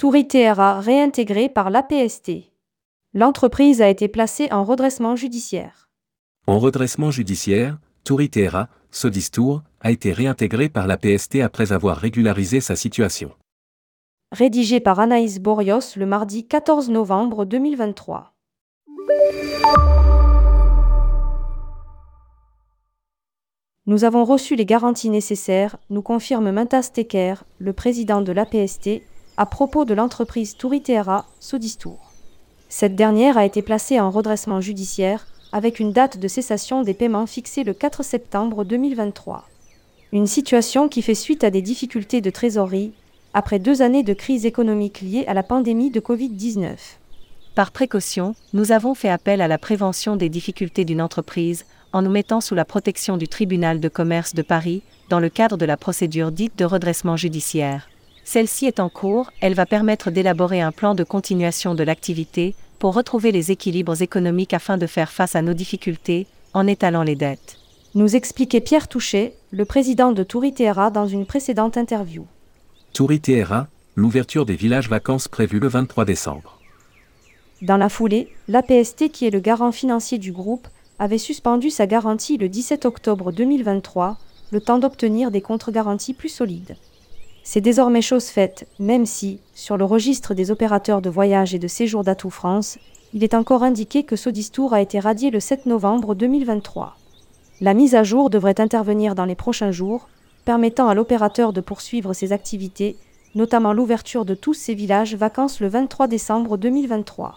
Touriteera réintégrée par l'APST. L'entreprise a été placée en redressement judiciaire. En redressement judiciaire, Touriteera, Sodistour, a été réintégré par la PST après avoir régularisé sa situation. Rédigé par Anaïs Borios le mardi 14 novembre 2023. Nous avons reçu les garanties nécessaires, nous confirme Mintas Teker, le président de l'APST, à propos de l'entreprise Touriteera, Sodistour. Cette dernière a été placée en redressement judiciaire, avec une date de cessation des paiements fixée le 4 septembre 2023. Une situation qui fait suite à des difficultés de trésorerie, après deux années de crise économique liée à la pandémie de Covid-19. Par précaution, nous avons fait appel à la prévention des difficultés d'une entreprise en nous mettant sous la protection du tribunal de commerce de Paris dans le cadre de la procédure dite de redressement judiciaire. Celle-ci est en cours, elle va permettre d'élaborer un plan de continuation de l'activité pour retrouver les équilibres économiques afin de faire face à nos difficultés, en étalant les dettes. Nous expliquait Pierre Touchet, le président de Touriteera dans une précédente interview. Touriteera, l'ouverture des villages vacances prévue le 23 décembre. Dans la foulée, l'APST, qui est le garant financier du groupe, avait suspendu sa garantie le 17 octobre 2023, le temps d'obtenir des contre-garanties plus solides. C'est désormais chose faite, même si, sur le registre des opérateurs de voyage et de séjour d'Atout France, il est encore indiqué que Sodistour a été radié le 7 novembre 2023. La mise à jour devrait intervenir dans les prochains jours, permettant à l'opérateur de poursuivre ses activités, notamment l'ouverture de tous ses villages vacances le 23 décembre 2023.